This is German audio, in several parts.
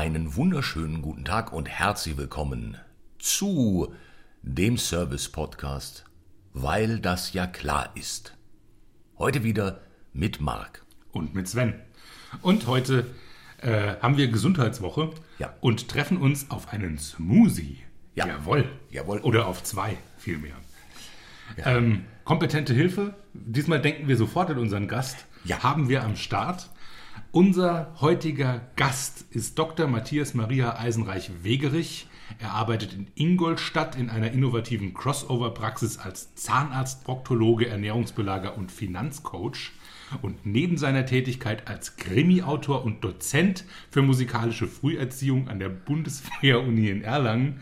Einen wunderschönen guten Tag und herzlich willkommen zu dem Service Podcast, weil das ja klar ist. Heute wieder mit Marc. und mit Sven. Und heute äh, haben wir Gesundheitswoche Ja. und treffen uns auf einen Smoothie. Ja. Jawohl. Jawohl. Oder auf zwei, vielmehr. Ähm, kompetente Hilfe. Diesmal denken wir sofort an unseren Gast. Ja. Haben wir am Start. Unser heutiger Gast ist Dr. Matthias Maria Eisenreich-Wegerich. Er arbeitet in Ingolstadt in einer innovativen Crossover-Praxis als Zahnarzt, Proktologe, Ernährungsbelager und Finanzcoach. Und neben seiner Tätigkeit als Krimi-Autor und Dozent für musikalische Früherziehung an der Bundeswehr-Uni in Erlangen,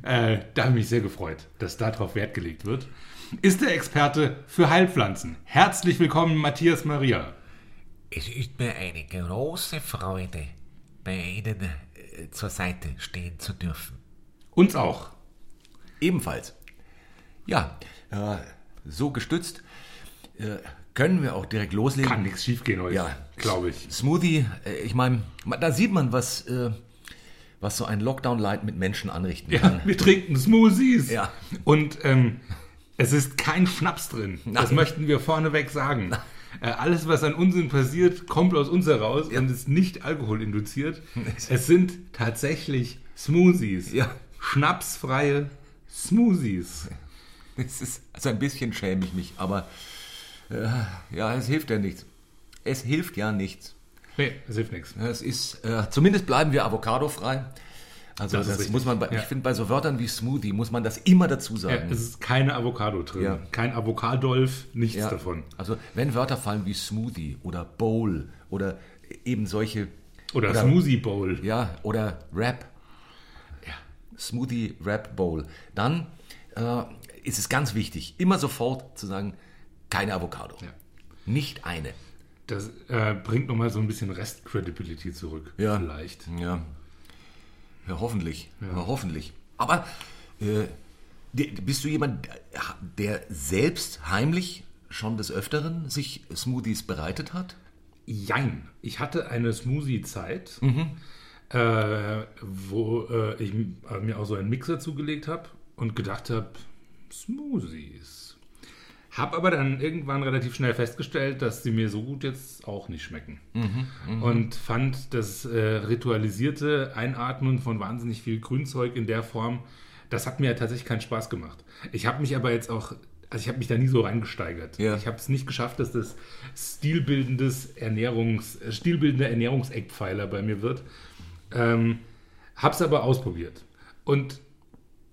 äh, da habe ich mich sehr gefreut, dass darauf Wert gelegt wird, ist er Experte für Heilpflanzen. Herzlich willkommen, Matthias Maria. Es ist mir eine große Freude, bei Ihnen äh, zur Seite stehen zu dürfen. Uns auch. Ebenfalls. Ja, äh, so gestützt äh, können wir auch direkt loslegen. Kann nichts schiefgehen heute, Ja. glaube ich. Smoothie, äh, ich meine, da sieht man, was, äh, was so ein Lockdown-Light mit Menschen anrichten Ja, kann. wir trinken Smoothies. Ja. Und ähm, es ist kein Schnaps drin. Das Nein. möchten wir vorneweg sagen. Äh, alles, was an Unsinn passiert, kommt aus uns heraus Ja. und ist nicht alkoholinduziert. Es sind tatsächlich Smoothies. Ja. Schnapsfreie Smoothies. Es ist, also ein bisschen schäme ich mich, aber äh, ja, es hilft ja nichts. Es hilft ja nichts. Nee, es hilft nichts. Es ist, äh, zumindest bleiben wir avocadofrei. Also Das das, muss man, bei, Ja. ich finde, bei so Wörtern wie Smoothie muss man das immer dazu Ja, sagen. es ist keine Avocado drin. Ja. Kein Avocadolf, nichts Ja. davon. Also wenn Wörter fallen wie Smoothie oder Bowl oder eben solche Oder, Oder- Smoothie Bowl. Ja, oder Wrap. Ja, Smoothie Wrap Bowl. Dann äh, ist es ganz wichtig, immer sofort zu sagen, keine Avocado. Ja. Nicht eine. Das äh, bringt nochmal so ein bisschen Rest-Credibility zurück. Ja. Vielleicht. Ja. Ja, hoffentlich. Ja. hoffentlich. Aber äh, bist du jemand, der selbst heimlich schon des Öfteren sich Smoothies bereitet hat? Jein. Ich hatte eine Smoothie-Zeit, Mhm. äh, wo äh, ich äh, mir auch so einen Mixer zugelegt habe und gedacht habe, Smoothies. Hab aber dann irgendwann relativ schnell festgestellt, dass sie mir so gut jetzt auch nicht schmecken. Mhm, und fand das äh, ritualisierte Einatmen von wahnsinnig viel Grünzeug in der Form, das hat mir tatsächlich keinen Spaß gemacht. Ich habe mich aber jetzt auch, also ich habe mich da nie so reingesteigert. Ja. Ich habe es nicht geschafft, dass das stilbildendes Ernährungs, äh, stilbildender Ernährungseckpfeiler bei mir wird. Ähm, hab's aber ausprobiert. Und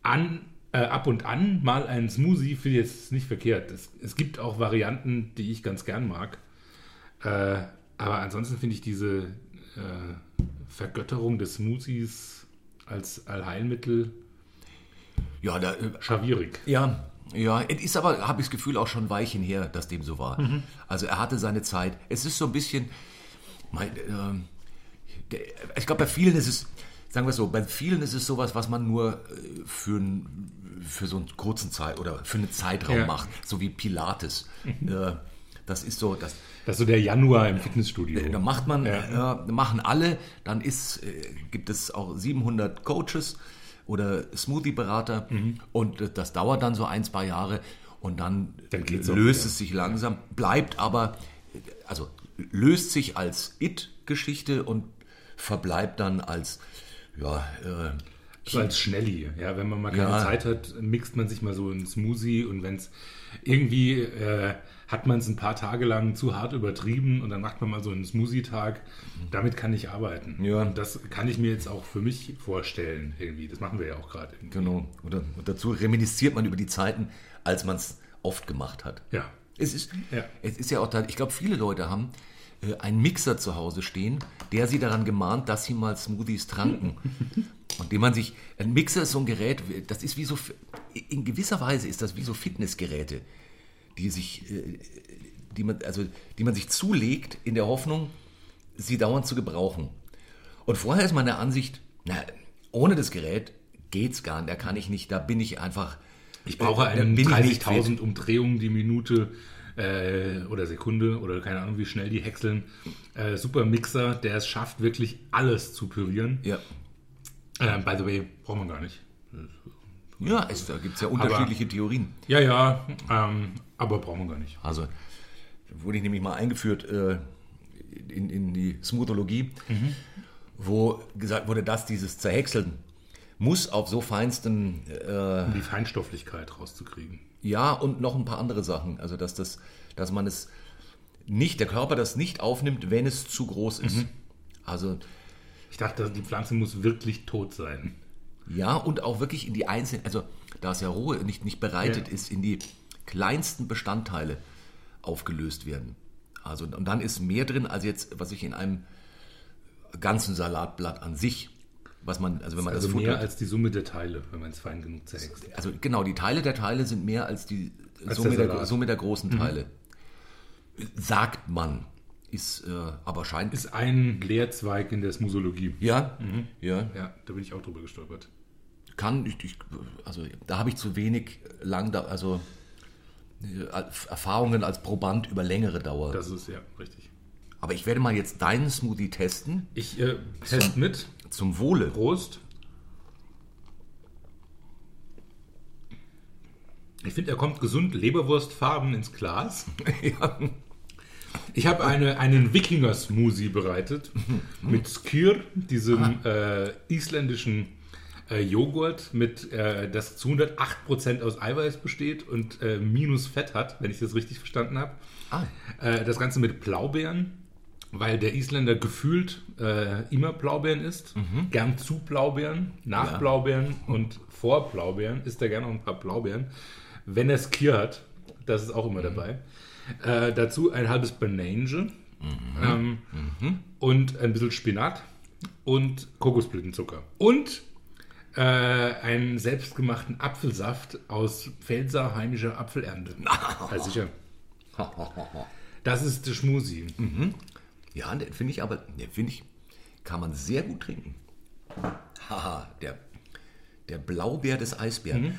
an, äh, ab und an mal einen Smoothie finde ich jetzt nicht verkehrt. Es, es gibt auch Varianten, die ich ganz gern mag. Äh, aber ansonsten finde ich diese äh, Vergötterung des Smoothies als Allheilmittel Ja, da, äh, schawierig. Ja, ja, es ist aber, habe ich das Gefühl, auch schon Weichen her, dass dem so war. Also er hatte seine Zeit. Es ist so ein bisschen, mein, ähm, der, ich glaube, bei vielen ist es, sagen wir es so, bei vielen ist es sowas, was man nur äh, für, für so einen kurzen Zeit oder für einen Zeitraum Ja. macht, so wie Pilates. Äh, das ist so, das, Das ist so der Januar im Fitnessstudio. da macht man, Ja. äh, machen alle, dann ist, äh, gibt es auch 700 Coaches oder Smoothie-Berater und äh, das dauert dann so ein, zwei Jahre und dann, Dann löst wieder. es sich langsam, bleibt aber, äh, also löst sich als It-Geschichte und verbleibt dann als, ja, äh, So als Schnelli. Ja, wenn man mal keine Ja. Zeit hat, mixt man sich mal so einen Smoothie und wenn es irgendwie äh, hat man es ein paar Tage lang zu hart übertrieben und dann macht man mal so einen Smoothie-Tag. Damit kann ich arbeiten. Ja. Und das kann ich mir jetzt auch für mich vorstellen, irgendwie. Das machen wir ja auch gerade. genau, oder, und dazu reminisziert man über die Zeiten, als man es oft gemacht hat. Ja. Es ist, Ja. es ist ja auch, da, ich glaube, viele Leute haben äh, einen Mixer zu Hause stehen, der sie daran gemahnt, dass sie mal Smoothies tranken. Und dem man sich, ein Mixer ist so ein Gerät, das ist wie so, in gewisser Weise ist das wie so Fitnessgeräte, die sich, äh, die man, also, die man sich zulegt in der Hoffnung, sie dauernd zu gebrauchen. Und vorher ist meine Ansicht, na, ohne das Gerät geht's gar nicht, da kann ich nicht, da bin ich einfach, Ich brauche äh, fit. 30.000 Umdrehungen die Minute äh, oder Sekunde oder keine Ahnung, wie schnell die häckseln. Äh, super Mixer, der es schafft, wirklich alles zu pürieren. Ja. Äh, by the way, braucht man gar nicht. Ja, es, da gibt es ja unterschiedliche Theorien. Ja, ja, ähm, aber braucht man gar nicht. Also wurde ich nämlich mal eingeführt äh, in, in die Smoothologie, wo gesagt wurde, dass dieses Zerhäckseln muss auf so feinsten, äh, Um die Feinstofflichkeit rauszukriegen. Ja und noch ein paar andere Sachen. Also dass das, dass man es nicht, der Körper das nicht aufnimmt, wenn es zu groß ist. Also Ich dachte, die Pflanze muss wirklich tot sein. Ja, und auch wirklich in die einzelnen, also da es ja roh nicht, nicht bereitet Ja. ist, in die kleinsten Bestandteile aufgelöst werden. Also, und dann ist mehr drin, als jetzt, was ich in einem ganzen Salatblatt an sich, was man, also wenn man Also das mehr futtert, als die Summe der Teile, wenn man es fein genug zerhext. also genau, die Teile der Teile sind mehr als die Als Summe, der der. Summe der großen Teile. Sagt man, ist äh, aber scheint. Ist ein Lehrzweig in der Smosologie. ja, ja, Ja, da bin ich auch drüber gestolpert. kann ich, ich also da habe ich zu wenig lang da, also äh, Erfahrungen als Proband über längere Dauer. Das ist ja richtig. Aber ich werde mal jetzt deinen Smoothie testen Ich äh, test mit. Zum Wohle. Prost. Ich finde, er kommt gesund Leberwurstfarben ins Glas. ja. Ich habe eine, einen Wikinger-Smoothie bereitet mit Skyr, diesem äh, isländischen äh, Joghurt, mit, äh, das zu 108% aus Eiweiß besteht und äh, minus Fett hat, wenn ich das richtig verstanden habe. Ah. Äh, das Ganze mit Blaubeeren, weil der Isländer gefühlt äh, immer Blaubeeren isst. Gern zu Blaubeeren, nach Ja. Blaubeeren und vor Blaubeeren isst er gerne noch ein paar Blaubeeren. Wenn er Skier hat, das ist auch immer dabei. Äh, dazu ein halbes Banange ähm, und ein bisschen Spinat und Kokosblütenzucker. Und äh, einen selbstgemachten Apfelsaft aus Pfälzer heimischer Apfelernte. Ja, sicher. Das ist der Schmusi. Ja, den finde ich aber, den finde ich, kann man sehr gut trinken. Haha, der, der Blaubeer des Eisbären.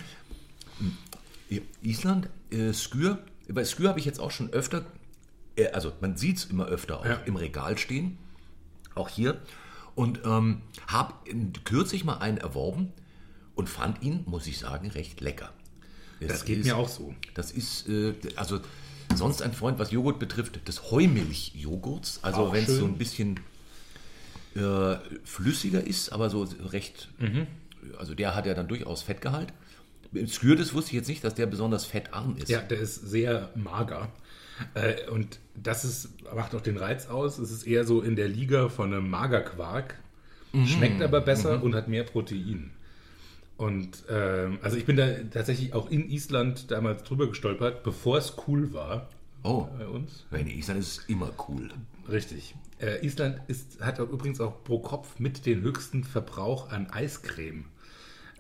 Ja, Island, äh, Skür, bei Skür habe ich jetzt auch schon öfter, äh, also man sieht es immer öfter auch Ja. im Regal stehen, auch hier. Und ähm, habe kürzlich mal einen erworben und fand ihn, muss ich sagen, recht lecker. Es Das geht ist- mir auch so. Das ist, äh, also sonst ein Freund, was Joghurt betrifft, des Heumilch-Joghurts. Also wenn es so ein bisschen äh, flüssiger ist, aber so recht, Mhm. also der hat ja dann durchaus Fettgehalt. Skür, das wusste ich jetzt nicht, dass der besonders fettarm ist. Ja, der ist sehr mager. Äh, und das ist, macht auch den Reiz aus. Es ist eher so in der Liga von einem Magerquark. Schmeckt aber besser und hat mehr Protein. Und ähm, also ich bin da tatsächlich auch in Island damals drüber gestolpert, bevor es cool war Oh, bei uns. wenn Island ist es immer cool. Richtig. Äh, Island ist, hat übrigens auch pro Kopf mit den höchsten Verbrauch an Eiscreme.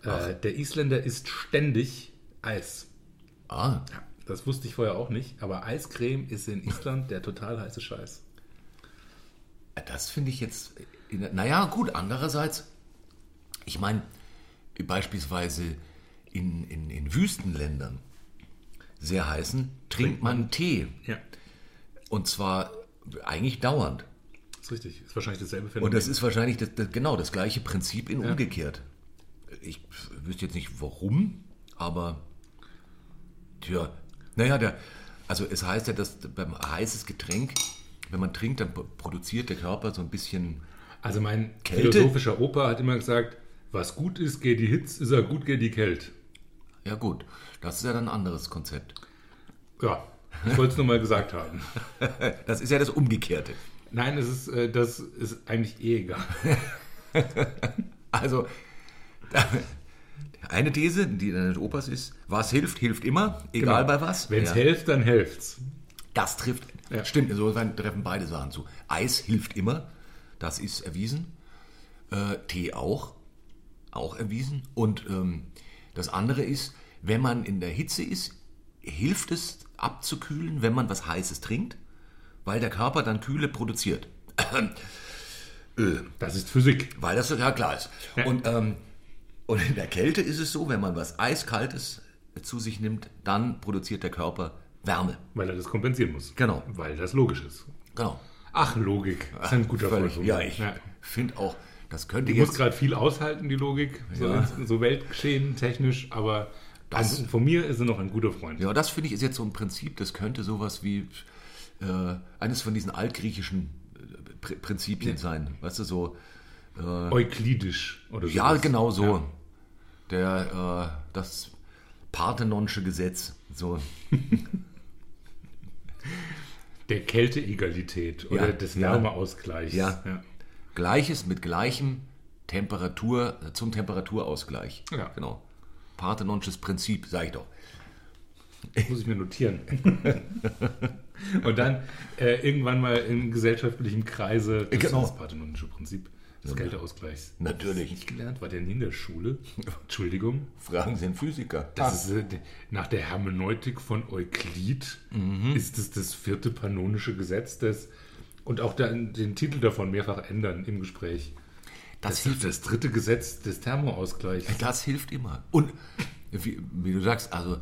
Äh, der Isländer isst ständig Eis. Ah, Ja, das wusste ich vorher auch nicht, aber Eiscreme ist in Island der total heiße Scheiß. das finde ich jetzt, in, naja gut, andererseits, ich meine, beispielsweise in, in, in Wüstenländern, sehr heißen, trinkt man Tee. Ja, Und zwar eigentlich dauernd. ist richtig. Ist wahrscheinlich dasselbe Phänomen. Und das ist wahrscheinlich das, das, genau das gleiche Prinzip in umgekehrt. Ich wüsste jetzt nicht warum, aber tja, naja, der, also es heißt ja, dass beim heißes Getränk, wenn man trinkt, dann produziert der Körper so ein bisschen, also mein Kälte? philosophischer Opa hat immer gesagt, was gut ist, geht die Hitze, ist er gut, geht die Kälte. ja gut, das ist ja dann ein anderes Konzept. Ja, ich wollte es nur mal gesagt haben. Das ist ja das Umgekehrte. Nein, es ist, äh, das ist eigentlich eh egal. Also, eine These, die deines Opas ist, was hilft, hilft immer, egal Genau. bei was. Wenn es Ja. hilft, dann hilft's. Das trifft, Ja. stimmt, insofern treffen beide Sachen zu. Eis hilft immer, das ist erwiesen. Äh, Tee auch, auch erwiesen. Und ähm, das andere ist, wenn man in der Hitze ist, hilft es abzukühlen, wenn man was Heißes trinkt, weil der Körper dann Kühle produziert. Das ist Physik. Weil das ja klar ist. Ja. Und, ähm, und in der Kälte ist es so, wenn man was Eiskaltes zu sich nimmt, dann produziert der Körper Wärme. Weil er das kompensieren muss. Genau. Weil das logisch ist. Genau. Ach, Logik. Das ist ein guter Völlig. Ja, ich finde auch, das könnte muss jetzt. gerade viel aushalten, die Logik, so, Ja. so Weltgeschehen technisch, aber Das- von mir ist er noch ein guter Freund. Ja, das finde ich ist jetzt so ein Prinzip, das könnte sowas wie äh, eines von diesen altgriechischen äh, Pr Prinzipien sein. Weißt du, so. Euklidisch oder so. Ja, genau so. Der, äh, das Parthenonsche Gesetz. So. Der Kälteegalität oder Ja, des ja. Wärmeausgleichs. Ja. ja. Gleiches mit gleichem Temperatur zum Temperaturausgleich. Ja. Genau. Parthenonsches Prinzip, sag ich doch. Das muss ich mir notieren. Und dann äh, irgendwann mal in gesellschaftlichem Kreise das, Genau. das parthenonische Prinzip des Kälteausgleichs. Natürlich. Nicht gelernt, war der nie in der Schule? Entschuldigung. Fragen Sie einen Physiker. Das ist, äh, nach der Hermeneutik von Euklid Mhm. ist es das vierte panonische Gesetz, das und auch der, den Titel davon mehrfach ändern im Gespräch. das, Das hilft, das dritte Gesetz des Thermoausgleichs. das hilft immer. Und wie, wie du sagst, also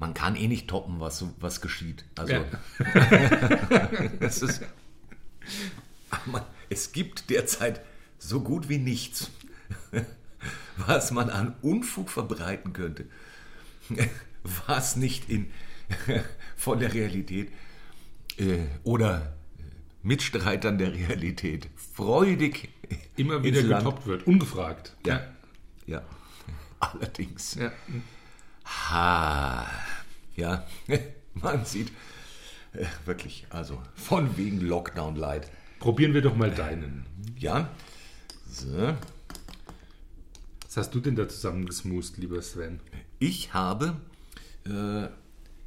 man kann eh nicht toppen, was, was geschieht. Also Ja. es ist, man, es gibt derzeit so gut wie nichts, was man an Unfug verbreiten könnte, was nicht in, von der Realität äh, oder Mitstreitern der Realität freudig Immer wieder getoppt wird, ungefragt. Ja, ja. Allerdings. Ja. Ha, ja, man sieht äh, wirklich, also von wegen Lockdown Light. Probieren wir doch mal deinen. Ja, so. Was hast du denn da zusammengesmust, lieber Sven? Ich habe äh,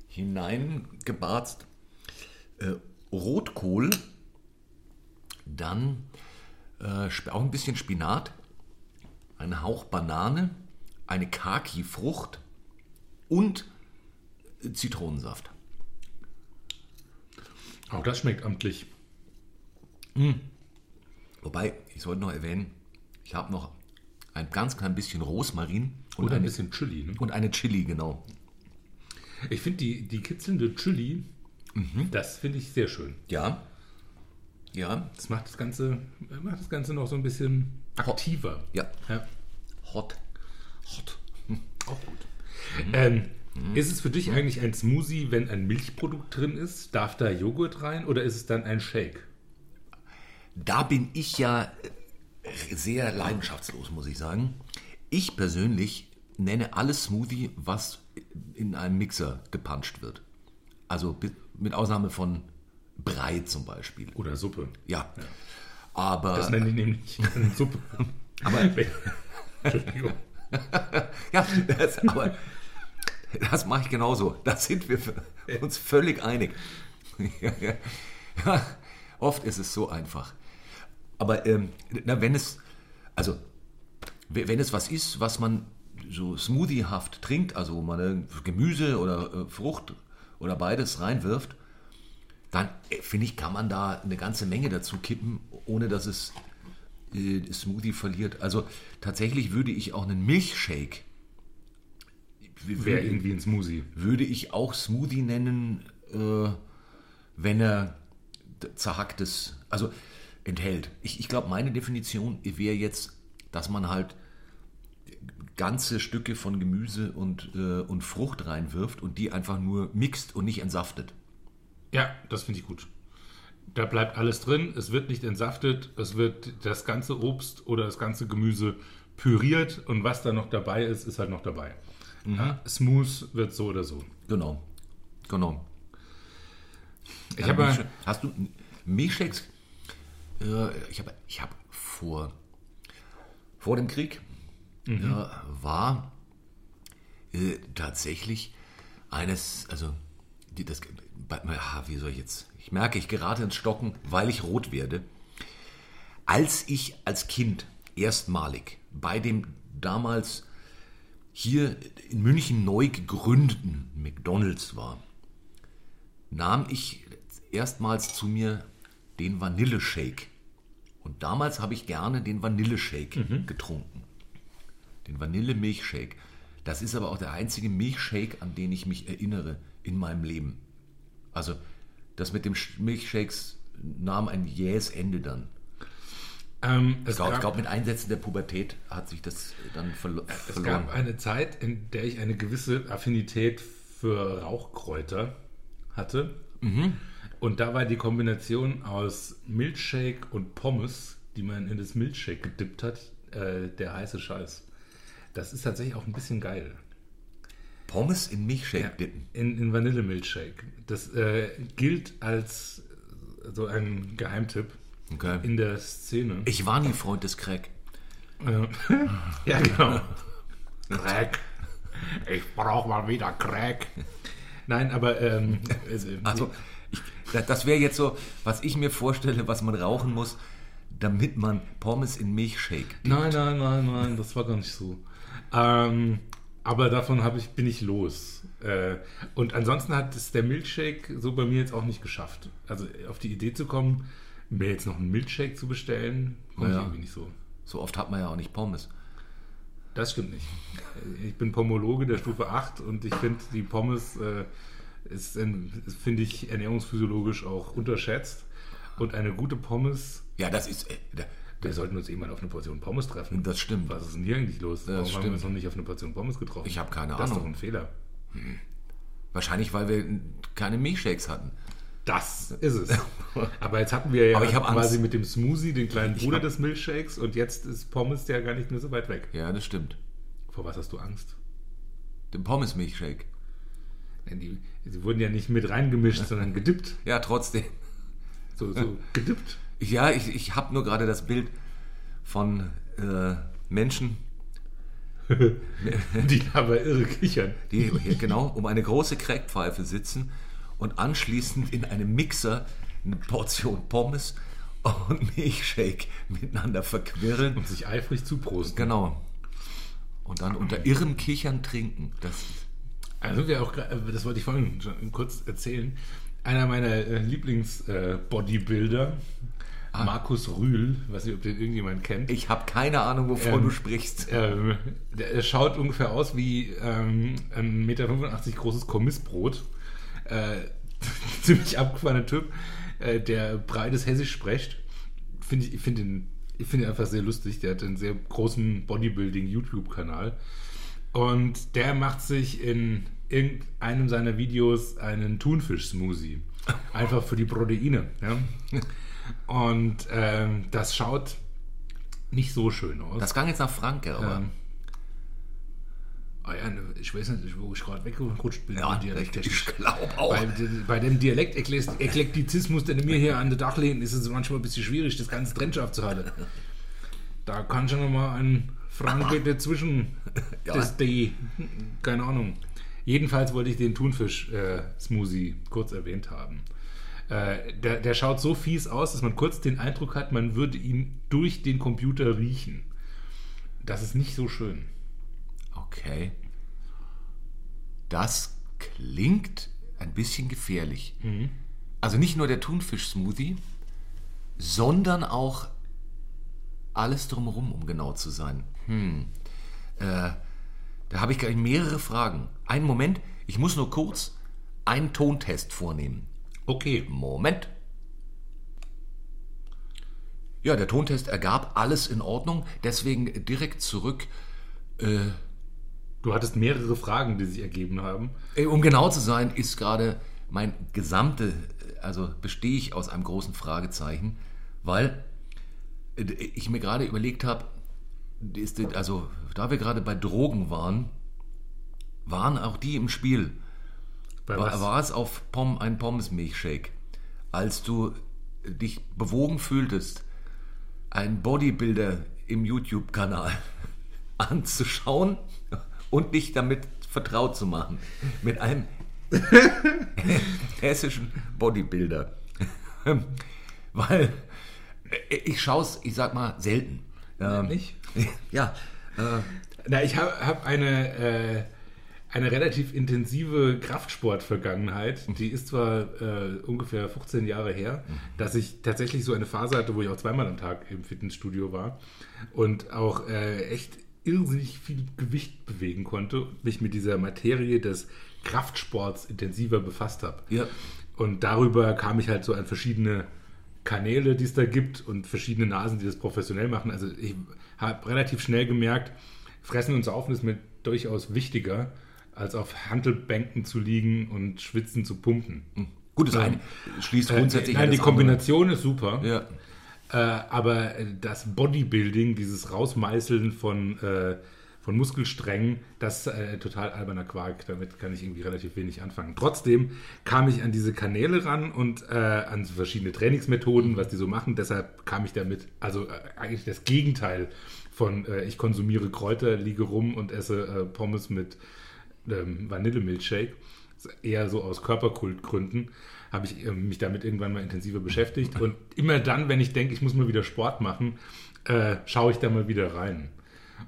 hineingebarzt äh, Rotkohl, dann äh, auch ein bisschen Spinat, ein Hauch Banane, eine Kaki-Frucht und äh, Zitronensaft. Auch das schmeckt amtlich. Wobei, ich sollte noch erwähnen, ich habe noch ein ganz klein bisschen Rosmarin und, Und ein eine, bisschen Chili. Ne? und eine Chili, genau. Ich finde die, die kitzelnde Chili, Mhm. das finde ich sehr schön. Ja, ja, Das macht das Ganze, macht das Ganze noch so ein bisschen aktiver. ja, Ja. hot. Hot. Auch gut. Ähm, Ist es für dich eigentlich ein Smoothie, wenn ein Milchprodukt drin ist? Darf da Joghurt rein oder ist es dann ein Shake? Da bin ich ja sehr leidenschaftslos, muss ich sagen. Ich persönlich nenne alles Smoothie, was in einem Mixer gepanscht wird. Also mit Ausnahme von Brei zum Beispiel. Oder Suppe? Ja. Aber Das nenne ich nämlich Suppe. Aber- Entschuldigung. Ja, das, aber das mache ich genauso. Da sind wir uns völlig einig. Ja, ja. Ja, oft ist es so einfach. Aber ähm, na, wenn es, also we- wenn es was ist, was man so smoothiehaft trinkt, also wo man Gemüse oder äh, Frucht oder beides reinwirft, dann äh, finde ich, kann man da eine ganze Menge dazu kippen, ohne dass es äh, Smoothie verliert. Also tatsächlich würde ich auch einen Milchshake Wäre irgendwie ein Smoothie. würde ich auch Smoothie nennen, äh, wenn er zerhacktes, also enthält. Ich, ich glaube, meine Definition wäre jetzt, dass man halt ganze Stücke von Gemüse und, äh, und Frucht reinwirft und die einfach nur mixt und nicht entsaftet. Ja, das finde ich gut. Da bleibt alles drin, es wird nicht entsaftet, es wird das ganze Obst oder das ganze Gemüse püriert und was da noch dabei ist, ist halt noch dabei. Ja, smooth wird so oder so. Genau. Genau. Ich habe Hast du Milchshakes? Äh, ich habe ich hab vor, vor dem Krieg äh, war äh, tatsächlich eines, also die, das, ah, wie soll ich jetzt? Ich merke, ich gerate ins Stocken, weil ich rot werde. Als ich als Kind erstmalig bei dem damals hier in München neu gegründeten McDonald's war, nahm ich erstmals zu mir den Vanilleshake. Und damals habe ich gerne den Vanilleshake getrunken. Den Vanillemilchshake. Das ist aber auch der einzige Milchshake, an den ich mich erinnere in meinem Leben. Also das mit dem Milchshakes nahm ein jähes Ende dann. Ähm, Ich es glaube, glaub, mit Einsetzen der Pubertät hat sich das dann verlo es verloren. gab eine Zeit, in der ich eine gewisse Affinität für Rauchkräuter hatte. Mhm. Und da war die Kombination aus Milchshake und Pommes, die man in das Milchshake gedippt hat, äh, der heiße Scheiß. Das ist tatsächlich auch ein bisschen geil. Pommes in Milchshake Ja, dippen. in, in Vanillemilchshake. Das äh, gilt als so ein Geheimtipp Okay. in der Szene. Ich war nie Freund des Crack. Ja, genau. Crack. Ich brauche mal wieder Crack. Nein, aber ähm, also, Also, ich, da- das wäre jetzt so, was ich mir vorstelle, was man rauchen muss, damit man Pommes in Milchshake. nein, nein, nein, nein, das war gar nicht so. Ähm, aber davon ich, bin ich los. Äh, und ansonsten hat es der Milchshake so bei mir jetzt auch nicht geschafft. Also auf die Idee zu kommen, mir jetzt noch einen Milchshake zu bestellen, komme ich Ja. irgendwie nicht so. So oft hat man ja auch nicht Pommes. Das stimmt nicht. Ich bin Pomologe der Stufe 8 und ich finde, die Pommes äh, ist, ein- ist finde ich, ernährungsphysiologisch auch unterschätzt. Und eine gute Pommes, Ja, das ist. Wir sollten uns irgendwann auf eine Portion Pommes treffen. das stimmt. Was ist denn hier eigentlich los? Warum haben wir stimmt. uns noch nicht auf eine Portion Pommes getroffen? Ich habe keine Das ist doch Ahnung. ein Fehler. Wahrscheinlich, weil wir keine Milchshakes hatten. Das ist es. Aber jetzt hatten wir ja Aber ich hab quasi Angst. mit dem Smoothie den kleinen Bruder des Milchshakes und jetzt ist Pommes ja gar nicht mehr so weit weg. Ja, das stimmt. Vor was hast du Angst? Den Pommes-Milchshake. Die, sie wurden ja nicht mit reingemischt, sondern gedippt. Ja, trotzdem. So, so gedippt. Ja, ich, ich habe nur gerade das Bild von äh, Menschen, Die aber irre kichern. die hier genau um eine große Crackpfeife sitzen und anschließend in einem Mixer eine Portion Pommes und Milchshake miteinander verquirlen. Und sich eifrig zuprosten. Genau. Und dann unter irrem Kichern trinken. Das, Also wir auch, äh, das wollte ich vorhin schon kurz erzählen. Einer meiner äh, Lieblings-Bodybuilder, Markus Rühl, weiß nicht, ob den irgendjemand kennt. ich habe keine Ahnung, wovon Ähm, du sprichst. Ähm, der, der schaut ungefähr aus wie ähm, ein 1,85 Meter großes Kommissbrot. Äh, ziemlich abgefahrener Typ, äh, der breites Hessisch spricht. Find ich ich finde ihn, ich find ihn einfach sehr lustig. Der hat einen sehr großen Bodybuilding-YouTube-Kanal. Und der macht sich in irgendeinem seiner Videos einen Thunfisch-Smoothie. Einfach für die Proteine. Ja? Und ähm, das schaut nicht so schön aus. Das klang jetzt nach Franke, aber Ähm, ah ja, ne, ich weiß nicht, wo ich gerade weggerutscht bin. ja, dialekttechnisch. ich glaube auch. Bei, bei dem Dialekt Eklektizismus, den mir hier an der Dach lehnt, ist es manchmal ein bisschen schwierig, das ganze Trennschaf zu halten. Da kann schon noch mal ein Franke dazwischen. Ja. Das D. Keine Ahnung. Jedenfalls wollte ich den Thunfisch-Smoothie kurz erwähnt haben. Äh, der, der schaut so fies aus, dass man kurz den Eindruck hat, man würde ihn durch den Computer riechen. Das ist nicht so schön. Okay. Das klingt ein bisschen gefährlich. Also nicht nur der Thunfisch-Smoothie, sondern auch alles drumherum, um genau zu sein. Hm. Äh, da habe ich gleich mehrere Fragen. Einen Moment, ich muss nur kurz einen Tontest vornehmen. Okay. Moment. Ja, der Tontest ergab alles in Ordnung, deswegen direkt zurück Du hattest mehrere Fragen, die sich ergeben haben. Äh, Um genau zu sein, ist gerade mein gesamte, also bestehe ich aus einem großen Fragezeichen, weil äh, ich mir gerade überlegt habe, also da wir gerade bei Drogen waren, waren auch die im Spiel. Was? war es auf Pom, ein Pommes-Milchshake, als du dich bewogen fühltest, einen Bodybuilder im YouTube-Kanal anzuschauen und dich damit vertraut zu machen. Mit einem hessischen Bodybuilder. Weil ich schaue es, ich sag mal, selten. Ähm, Nicht? Ja, äh, Na, ich habe hab eine, äh, eine relativ intensive Kraftsport-Vergangenheit. Die ist zwar äh, ungefähr 15 Jahre her, dass ich tatsächlich so eine Phase hatte, wo ich auch zweimal am Tag im Fitnessstudio war und auch äh, echt irrsinnig viel Gewicht bewegen konnte und mich mit dieser Materie des Kraftsports intensiver befasst habe. Ja. Und darüber kam ich halt so an verschiedene Kanäle, die es da gibt und verschiedene Nasen, die das professionell machen. Also ich habe relativ schnell gemerkt, Fressen und Saufen ist mir durchaus wichtiger, als auf Handelbänken zu liegen und schwitzen zu pumpen. Gut, das eine schließt grundsätzlich Äh, nein, die das andere. Kombination ist super. Ja. Äh, aber äh, das Bodybuilding, dieses Rausmeißeln von, äh, von Muskelsträngen, das ist äh, total alberner Quark. Damit kann ich irgendwie relativ wenig anfangen. Trotzdem kam ich an diese Kanäle ran und äh, an verschiedene Trainingsmethoden, was die so machen. Deshalb kam ich damit, also äh, eigentlich das Gegenteil von äh, ich konsumiere Kräuter, liege rum und esse äh, Pommes mit ähm, Vanillemilchshake. Eher so aus Körperkultgründen habe ich äh, mich damit irgendwann mal intensiver beschäftigt. Und immer dann, wenn ich denke, ich muss mal wieder Sport machen, äh, schaue ich da mal wieder rein.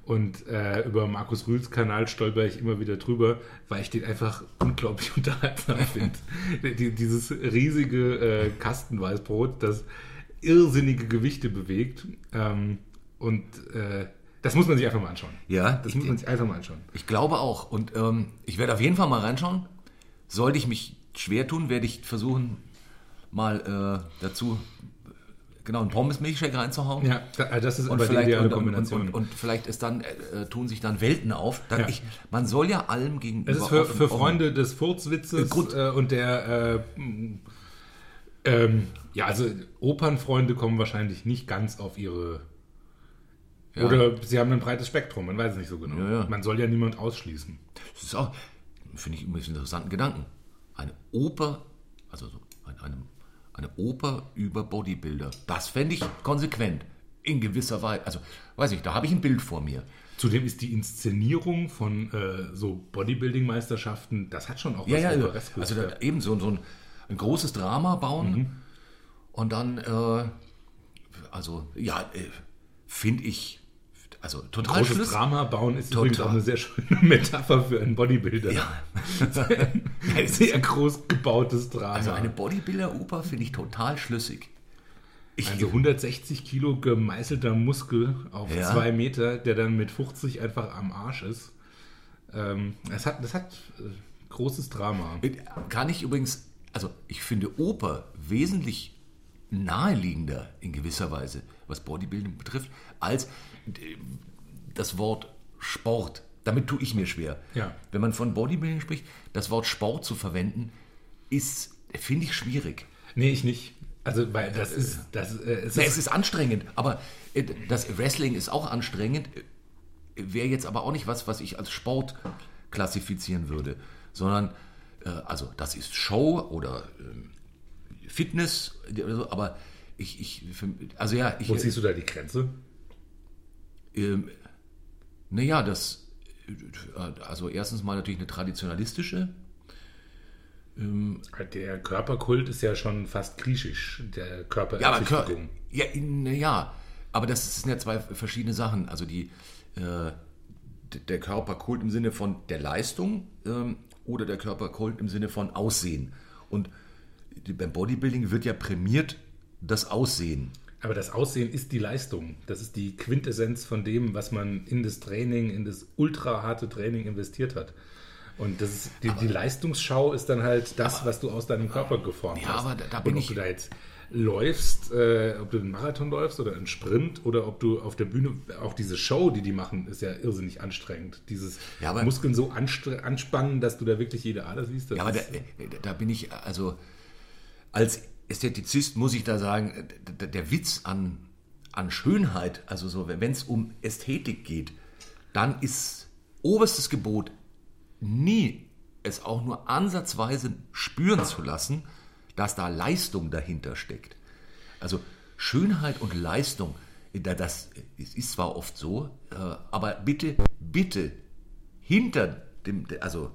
Und äh, über Markus Rühls Kanal stolper ich immer wieder drüber, weil ich den einfach unglaublich unterhaltsam finde. Die, dieses riesige äh, Kastenweißbrot, das irrsinnige Gewichte bewegt. Ähm, und äh, das muss man sich einfach mal anschauen. Ja, Das ich, muss man sich einfach mal anschauen. ich glaube auch. Und ähm, ich werde auf jeden Fall mal reinschauen. Sollte ich mich schwer tun, werde ich versuchen, mal äh, dazu genau einen Pommes-Milchshake reinzuhauen. Ja, da- das ist Und aber die vielleicht, ideale und, Kombination. Und, und, und vielleicht ist dann, äh, tun sich dann Welten auf. Ja. ich, man soll ja allem gegenüber. Es ist für, offen- für offen- Freunde des Furzwitzes Äh, äh, und der, äh, ähm, ja, also Opernfreunde kommen wahrscheinlich nicht ganz auf ihre. Ja. Oder sie haben ein breites Spektrum, man weiß es nicht so genau. Ja, ja. Man soll ja niemand ausschließen. Das ist auch, finde ich, übrigens einen interessanten Gedanken. Eine Oper, also so eine, eine, Oper über Bodybuilder. Das fände ich konsequent. In gewisser Weise. Also, weiß ich, da habe ich ein Bild vor mir. Zudem ist die Inszenierung von äh, so Bodybuilding-Meisterschaften, das hat schon auch Ja, ja, also, Opereskes. also da, eben so, so ein, ein großes Drama bauen Mhm. und dann, äh, also, ja, äh, finde ich, also total Großes. Drama bauen ist Total. übrigens auch eine sehr schöne Metapher für einen Bodybuilder. Ja. Ein sehr groß gebautes Drama. Also eine Bodybuilder-Oper finde ich total schlüssig. Ich, Also 160 Kilo gemeißelter Muskel auf Ja. zwei Meter, der dann mit 50 einfach am Arsch ist. Ähm, das hat, das hat äh, großes Drama. Kann ich übrigens, also ich finde Oper wesentlich naheliegender in gewisser Weise, was Bodybuilding betrifft, als äh, das Wort Sport. Damit tue ich mir schwer. Ja. Wenn man von Bodybuilding spricht, das Wort Sport zu verwenden, ist, finde ich, schwierig. Nee, ich nicht. Also, weil das ist. Das, äh, es Na, ist es ist anstrengend, aber äh, das Wrestling ist auch anstrengend, äh, wäre jetzt aber auch nicht was, was ich als Sport klassifizieren würde, sondern äh, also das ist Show oder ähm, Fitness aber ich, ich also ja, ich, wo ziehst du da die Grenze? ähm, naja, das, also erstens mal natürlich eine traditionalistische, Der Körperkult ist ja schon fast griechisch, der Ja, aber, Kör- ja, in- ja, aber das sind ja zwei verschiedene Sachen. Also die, äh, der Körperkult im Sinne von der Leistung ähm, oder der Körperkult im Sinne von Aussehen. Und beim Bodybuilding wird ja prämiert das Aussehen. Aber das Aussehen ist die Leistung. Das ist die Quintessenz von dem, was man in das Training, in das ultra harte Training investiert hat. Und das ist, die, die Leistungsschau ist dann halt das, was du aus deinem Körper geformt Ja, hast. aber da- da Und bin ob ich- du da jetzt läufst, äh, ob du einen Marathon läufst oder einen Sprint oder ob du auf der Bühne, auch diese Show, die die machen, ist ja irrsinnig anstrengend. Dieses Ja, aber- Muskeln so anspannen, dass du da wirklich jede Ader siehst. Ja, aber da, äh, da bin ich, also als Ästhetizist muss ich da sagen, der Witz an, an Schönheit, also so, wenn es um Ästhetik geht, dann ist oberstes Gebot, nie es auch nur ansatzweise spüren zu lassen, dass da Leistung dahinter steckt. Also Schönheit und Leistung, da- das ist zwar oft so, äh, aber bitte, bitte hinter dem, also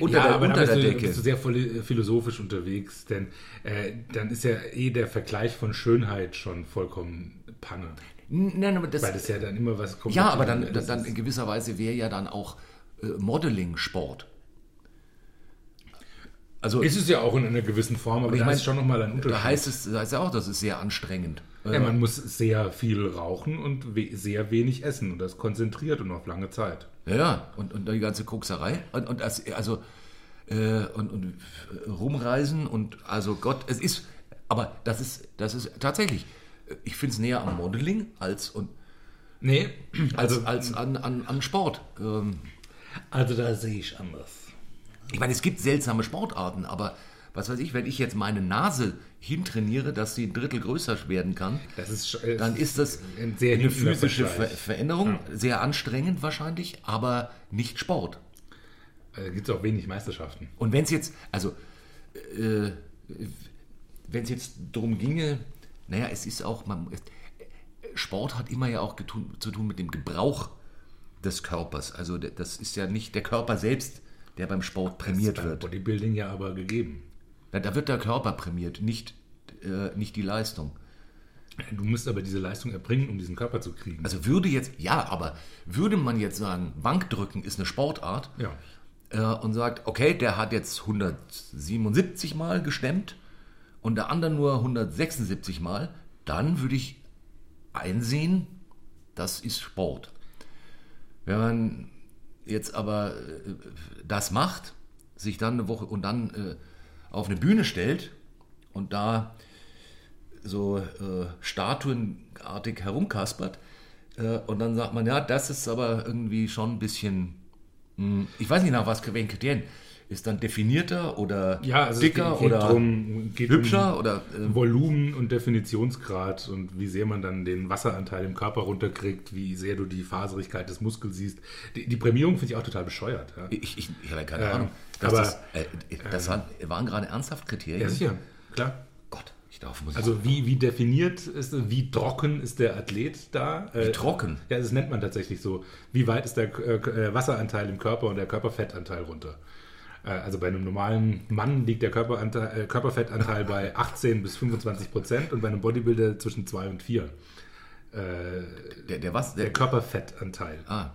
unter ja, der, aber unter da bist der du, Decke. bist du sehr philo- philosophisch unterwegs, denn äh, dann ist ja eh der Vergleich von Schönheit schon vollkommen Panne. Nein, aber das, Weil das ja dann immer was komplett ja, aber dann, dann ist. in gewisser Weise wäre ja dann auch äh, Modeling Sport. Also Ist es ja auch in einer gewissen Form, aber ich meine, ist schon nochmal ein Unterschied. da heißt es da heißt ja auch, das ist sehr anstrengend. Ja, man muss sehr viel rauchen und we sehr wenig essen und das konzentriert und auf lange Zeit. Ja, und, und die ganze Kokserei. Und, und das, also, äh, und, und rumreisen und also Gott, es ist, aber das ist, das ist tatsächlich, ich finde es näher am Modeling als, und, Nee, als, als an, an, an Sport. Ähm, also da sehe ich anders. ich meine, es gibt seltsame Sportarten, aber was weiß ich, wenn ich jetzt meine Nase hintrainiere, dass sie ein Drittel größer werden kann, ist, äh, dann ist das ein sehr eine physische Ver. Veränderung, sehr anstrengend wahrscheinlich, aber nicht Sport. Da gibt es auch wenig Meisterschaften. Und wenn es jetzt, also, äh, wenn es jetzt darum ginge, naja, es ist auch, man, Sport hat immer ja auch getun, zu tun mit dem Gebrauch des Körpers. Also das ist ja nicht der Körper selbst, der beim Sport prämiert das ist beim wird. Bodybuilding ja aber gegeben. Da, da wird der Körper prämiert, nicht, äh, nicht die Leistung. Du musst aber diese Leistung erbringen, um diesen Körper zu kriegen. Also würde jetzt, ja, aber würde man jetzt sagen, Bankdrücken ist eine Sportart ja. äh, und sagt, okay, der hat jetzt 177 Mal gestemmt und der andere nur 176 Mal, dann würde ich einsehen, das ist Sport. Wenn man jetzt aber äh, das macht, sich dann eine Woche und dann äh, auf eine Bühne stellt und da so äh, statuenartig herumkaspert äh, und dann sagt man, ja, das ist aber irgendwie schon ein bisschen, hm, ich weiß nicht nach was welchen Kriterien, ist dann definierter oder Ja, also dicker oder drum, hübscher um oder äh, Volumen und Definitionsgrad und wie sehr man dann den Wasseranteil im Körper runterkriegt, wie sehr du die Faserigkeit des Muskels siehst. Die, die Prämierung finde ich auch total bescheuert. Ja, ich, ich, ich habe ja keine Ähm, Ahnung. dass aber, das äh, das waren, waren gerade ernsthaft Kriterien. ja sicher, klar. Gott, ich darf muss Also wie, wie definiert ist, wie trocken ist der Athlet da? Wie trocken? Ja, das nennt man tatsächlich so. Wie weit ist der äh, Wasseranteil im Körper und der Körperfettanteil runter? Äh, Also bei einem normalen Mann liegt der Körperanteil, äh, Körperfettanteil bei 18 bis 25 Prozent und bei einem Bodybuilder zwischen 2 und 4. der, der was? Der Der, Körperfettanteil. ah,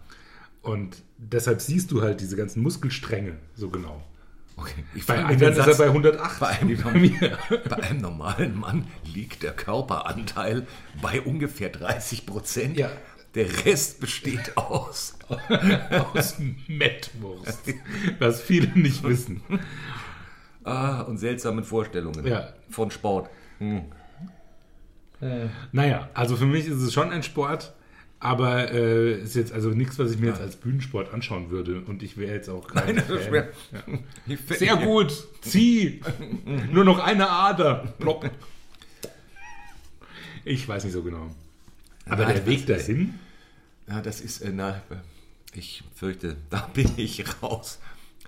Und deshalb siehst du halt diese ganzen Muskelstränge so genau. okay. Ich Bei anderen den ist er Satz- bei 108. Bei einem, wie bei mir. bei einem normalen Mann liegt der Körperanteil bei ungefähr 30 Prozent. Ja. Der Rest besteht aus. Aus Mettwurst. Was viele nicht wissen. Ah, und seltsamen Vorstellungen Ja. von Sport. Hm. Naja, also für mich ist es schon ein Sport, aber äh, ist jetzt also nichts, was ich mir jetzt als Bühnensport anschauen würde. Und ich wäre jetzt auch kein Nein, Fan. Ja. Sehr gut, zieh! Nur noch eine Ader. Plopp. Ich weiß nicht so genau. Aber Ja, der Weg ist- dahin, Ja, das ist, äh, na, ich fürchte, da bin ich raus.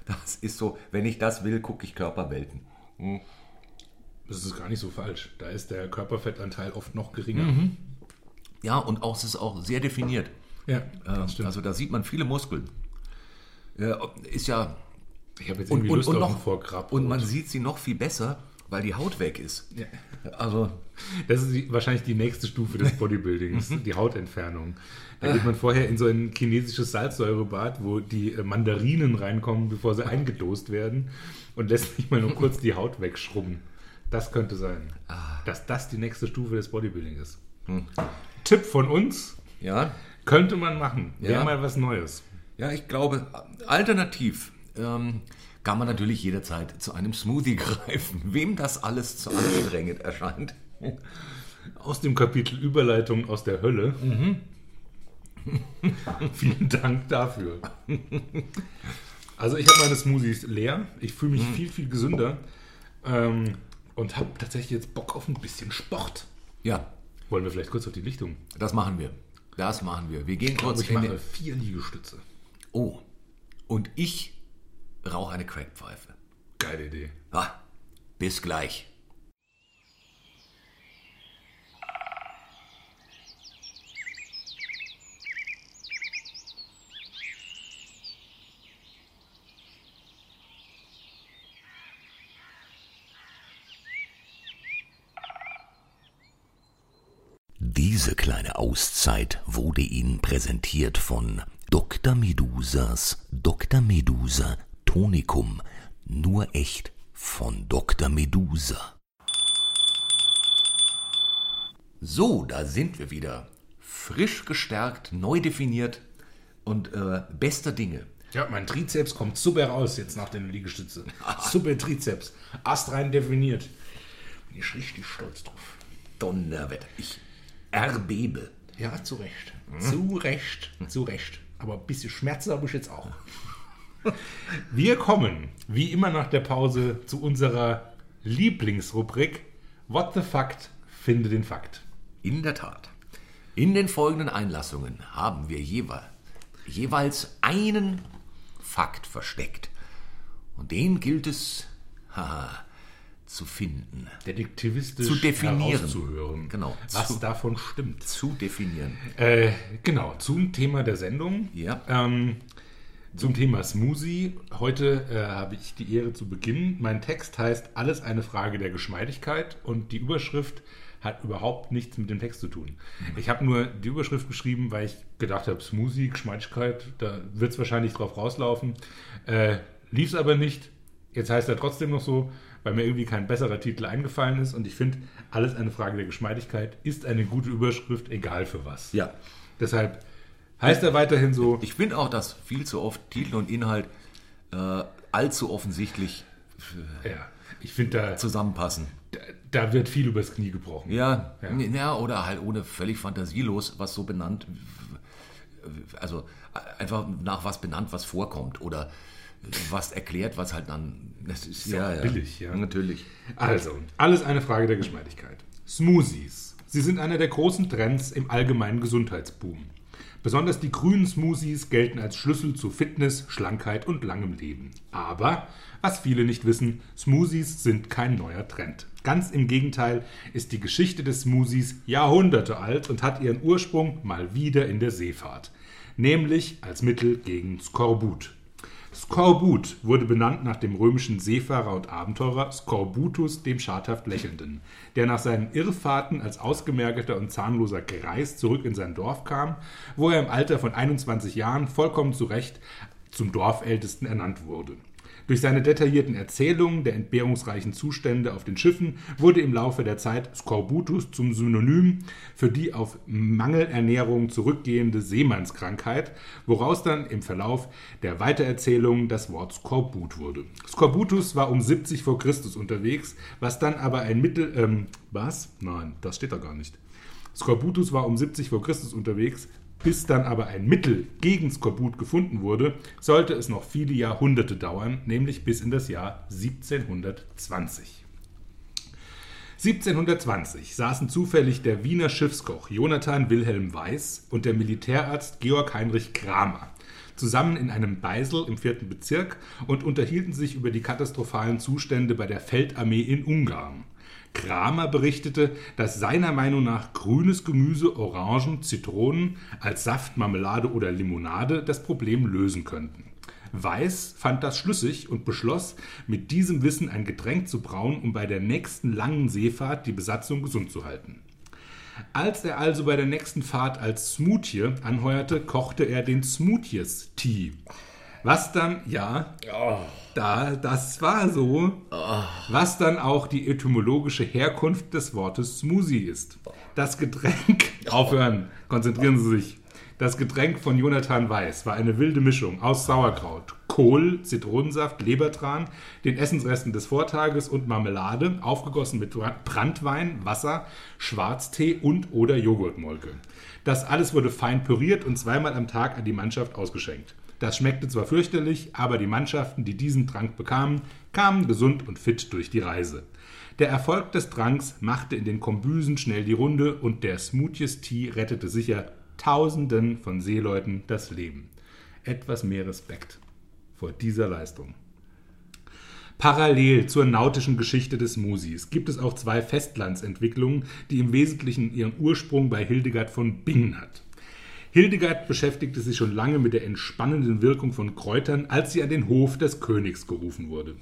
Das ist so, wenn ich das will, gucke ich Körperwelten. das ist gar nicht so falsch. Da ist der Körperfettanteil oft noch geringer. Ja, und auch, es ist auch sehr definiert. Ja, Ähm, das stimmt. also da sieht man viele Muskeln. Ja, ist ja. ich habe jetzt Und, irgendwie und, Lust und, auf noch, einen Vorgrab. und man sieht sie noch viel besser, weil die Haut weg ist. Ja. Also, Das ist die, wahrscheinlich die nächste Stufe des Bodybuildings, die Hautentfernung. Da geht man vorher in so ein chinesisches Salzsäurebad, wo die äh, Mandarinen reinkommen, bevor sie eingedost werden und lässt sich mal nur kurz die Haut wegschrubben. Das könnte sein, dass das die nächste Stufe des Bodybuilding ist. Tipp von uns, ja. könnte man machen. Wäre Ja. mal was Neues. Ja, ich glaube, alternativ ähm, kann man natürlich jederzeit zu einem Smoothie greifen. Wem das alles zu anstrengend erscheint. Aus dem Kapitel Überleitung aus der Hölle. Vielen Dank dafür. Also ich habe meine Smoothies leer. Ich fühle mich viel, viel gesünder. Ähm, und habe tatsächlich jetzt Bock auf ein bisschen Sport. Ja, Wollen wir vielleicht kurz auf die Lichtung? das machen wir. Das machen wir. Wir gehen kurz ich in mache vier Liegestütze. Oh, und ich rauche eine Crackpfeife. Geile Idee. Ah, bis gleich. Diese kleine Auszeit wurde Ihnen präsentiert von Dr. Medusas Dr. Medusa Tonikum. Nur echt von Dr. Medusa. So, da sind wir wieder. Frisch gestärkt, neu definiert und äh, bester Dinge. Ja, mein Trizeps kommt super raus jetzt nach den Liegestütze. super Trizeps. Astrein definiert. Bin ich richtig stolz drauf. Donnerwetter. Ich erbebe. Ja, zu Recht. Zu Recht. Zu Recht. Aber ein bisschen Schmerzen habe ich jetzt auch. Wir kommen, wie immer nach der Pause, zu unserer Lieblingsrubrik What the Fact? Finde den Fakt. In der Tat. In den folgenden Einlassungen haben wir jeweils, jeweils einen Fakt versteckt. Und den gilt es haha, zu finden, Detektivistisch Zu definieren. herauszuhören, Genau. was Zu- davon stimmt. zu definieren. Äh, genau, zum Thema der Sendung. Ja. Ähm, zum Thema Smoothie. Heute äh, habe ich die Ehre zu beginnen. Mein Text heißt Alles eine Frage der Geschmeidigkeit und die Überschrift hat überhaupt nichts mit dem Text zu tun. Ich habe nur die Überschrift geschrieben, weil ich gedacht habe, Smoothie, Geschmeidigkeit, da wird es wahrscheinlich drauf rauslaufen. Äh, Lief es aber nicht. Jetzt heißt er trotzdem noch so, weil mir irgendwie kein besserer Titel eingefallen ist. Und ich finde, alles eine Frage der Geschmeidigkeit ist eine gute Überschrift, egal für was. Ja. Deshalb heißt er weiterhin so. Ich finde auch, dass viel zu oft Titel und Inhalt äh, allzu offensichtlich Ja, ich finde, da, zusammenpassen. da, da wird viel übers Knie gebrochen. Ja, Ja. ja. ja, oder halt ohne völlig fantasielos, was so benannt, also einfach nach was benannt, was vorkommt oder was erklärt, was halt dann, das ist ja auch billig, ja. Natürlich. Also, alles eine Frage der Geschmeidigkeit. Smoothies. Sie sind einer der großen Trends im allgemeinen Gesundheitsboom. Besonders die grünen Smoothies gelten als Schlüssel zu Fitness, Schlankheit und langem Leben. Aber, was viele nicht wissen, Smoothies sind kein neuer Trend. Ganz im Gegenteil ist die Geschichte des Smoothies Jahrhunderte alt und hat ihren Ursprung mal wieder in der Seefahrt. Nämlich als Mittel gegen Skorbut. Skorbut wurde benannt nach dem römischen Seefahrer und Abenteurer Skorbutus dem schadhaft Lächelnden, der nach seinen Irrfahrten als ausgemergelter und zahnloser Greis zurück in sein Dorf kam, wo er im Alter von 21 Jahren vollkommen zu Recht zum Dorfältesten ernannt wurde. Durch seine detaillierten Erzählungen der entbehrungsreichen Zustände auf den Schiffen wurde im Laufe der Zeit Skorbutus zum Synonym für die auf Mangelernährung zurückgehende Seemannskrankheit, woraus dann im Verlauf der Weitererzählungen das Wort Skorbut wurde. Skorbutus war um 70 vor Christus unterwegs, was dann aber ein Mittel... Ähm, was? Nein, das steht da gar nicht. Skorbutus war um 70 vor Christus unterwegs, bis dann aber ein Mittel gegen Skorbut gefunden wurde, sollte es noch viele Jahrhunderte dauern, nämlich bis in das Jahr 1720. 1720 saßen zufällig der Wiener Schiffskoch Jonathan Wilhelm Weiß und der Militärarzt Georg Heinrich Kramer zusammen in einem Beisel im vierten Bezirk und unterhielten sich über die katastrophalen Zustände bei der Feldarmee in Ungarn. Kramer berichtete, dass seiner Meinung nach grünes Gemüse, Orangen, Zitronen als Saft, Marmelade oder Limonade das Problem lösen könnten. Weiß fand das schlüssig und beschloss, mit diesem Wissen ein Getränk zu brauen, um bei der nächsten langen Seefahrt die Besatzung gesund zu halten. Als er also bei der nächsten Fahrt als Smoothie anheuerte, kochte er den Smoothies-Tee. Was dann, ja, da, das war so, was dann auch die etymologische Herkunft des Wortes Smoothie ist. Das Getränk, aufhören, konzentrieren Sie sich. Das Getränk von Jonathan Weiß war eine wilde Mischung aus Sauerkraut, Kohl, Zitronensaft, Lebertran, den Essensresten des Vortages und Marmelade, aufgegossen mit Brandwein, Wasser, Schwarztee und oder Joghurtmolke. Das alles wurde fein püriert und zweimal am Tag an die Mannschaft ausgeschenkt. Das schmeckte zwar fürchterlich, aber die Mannschaften, die diesen Trank bekamen, kamen gesund und fit durch die Reise. Der Erfolg des Tranks machte in den Kombüsen schnell die Runde und der Smoothies Tea rettete sicher Tausenden von Seeleuten das Leben. Etwas mehr Respekt vor dieser Leistung. Parallel zur nautischen Geschichte des Musis gibt es auch zwei Festlandsentwicklungen, die im Wesentlichen ihren Ursprung bei Hildegard von Bingen hat. Hildegard beschäftigte sich schon lange mit der entspannenden Wirkung von Kräutern, als sie an den Hof des Königs gerufen wurde.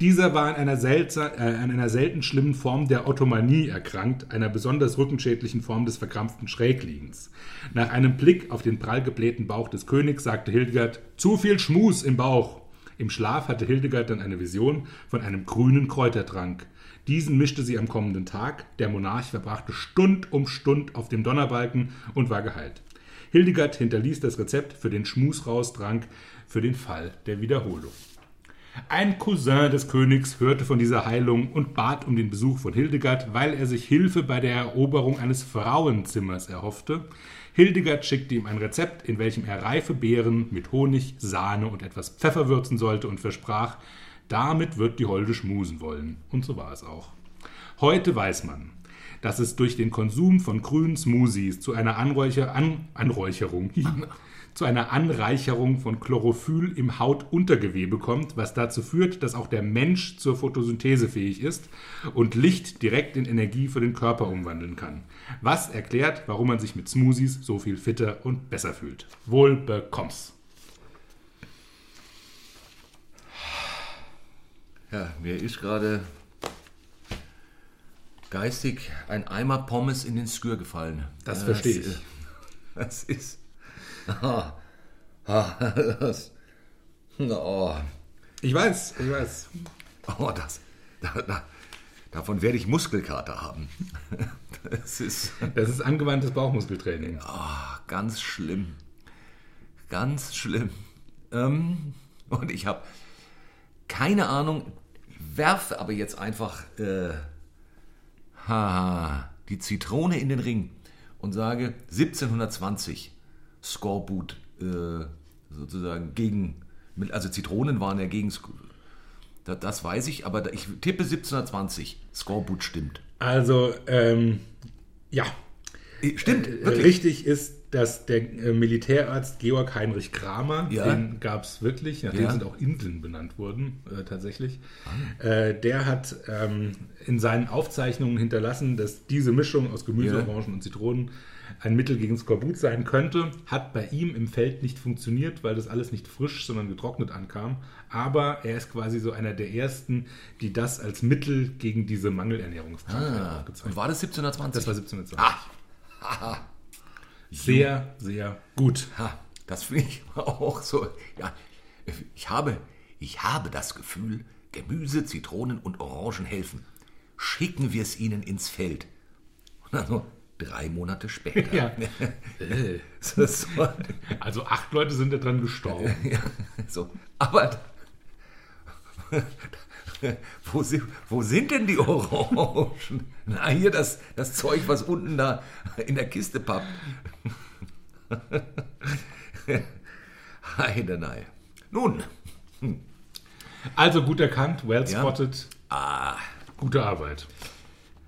Dieser war an einer, äh, an einer selten schlimmen Form der Ottomanie erkrankt, einer besonders rückenschädlichen Form des verkrampften Schrägliegens. Nach einem Blick auf den prall geblähten Bauch des Königs sagte Hildegard, zu viel Schmus im Bauch. Im Schlaf hatte Hildegard dann eine Vision von einem grünen Kräutertrank. Diesen mischte sie am kommenden Tag. Der Monarch verbrachte Stund um Stund auf dem Donnerbalken und war geheilt. Hildegard hinterließ das Rezept für den Schmusraustrank für den Fall der Wiederholung. Ein Cousin des Königs hörte von dieser Heilung und bat um den Besuch von Hildegard, weil er sich Hilfe bei der Eroberung eines Frauenzimmers erhoffte. Hildegard schickte ihm ein Rezept, in welchem er reife Beeren mit Honig, Sahne und etwas Pfeffer würzen sollte und versprach, damit wird die Holde schmusen wollen. Und so war es auch. Heute weiß man, dass es durch den Konsum von grünen Smoothies zu einer Anräucher, An, Anräucherung, zu einer Anreicherung von Chlorophyll im Hautuntergewebe kommt, was dazu führt, dass auch der Mensch zur Photosynthese fähig ist und Licht direkt in Energie für den Körper umwandeln kann. Was erklärt, warum man sich mit Smoothies so viel fitter und besser fühlt. Wohl bekomm's. Ja, mir ist gerade geistig ein Eimer Pommes in den Skür gefallen. Das verstehe ich. Das ist. Ah, ah, das, oh, Ich weiß, ich weiß. oh, das. Da, da, davon werde ich Muskelkater haben. Das ist Das ist angewandtes Bauchmuskeltraining. ah, ganz schlimm. Ganz schlimm. Ähm, und ich habe keine Ahnung, werfe aber jetzt einfach äh, ha, die Zitrone in den Ring und sage 1720 Skorbut äh, sozusagen gegen, also Zitronen waren ja gegen, Sk- da- das weiß ich, aber ich tippe 1720 Skorbut stimmt. Also, ähm, ja. Äh, Stimmt, Äh. Richtig ist, dass der äh, Militärarzt Georg Heinrich Kramer, Ja. den gab es wirklich, nach dem Ja. sind auch Inseln benannt worden, äh, tatsächlich. Äh, der hat ähm, in seinen Aufzeichnungen hinterlassen, dass diese Mischung aus Gemüse, Ja. Orangen und Zitronen ein Mittel gegen Skorbut sein könnte. Hat bei ihm im Feld nicht funktioniert, weil das alles nicht frisch, sondern getrocknet ankam. Aber er ist quasi so einer der ersten, die das als Mittel gegen diese Mangelernährungskrankheit Ah, aufgezeigt und war das 1720? Das war 1720. Ah, Sehr, sehr gut. Ha, das finde ich auch so. Ja, ich habe, ich habe das Gefühl, Gemüse, Zitronen und Orangen helfen. Schicken wir es ihnen ins Feld. Und dann so drei Monate später. Ja. so, Also acht Leute sind daran gestorben. ja, so. Aber wo sind, wo sind denn die Orangen? Na, hier das, das Zeug, was unten da in der Kiste pappt. Heidenei. Nun, Also gut erkannt, well Ja. spotted. ah, Gute Arbeit.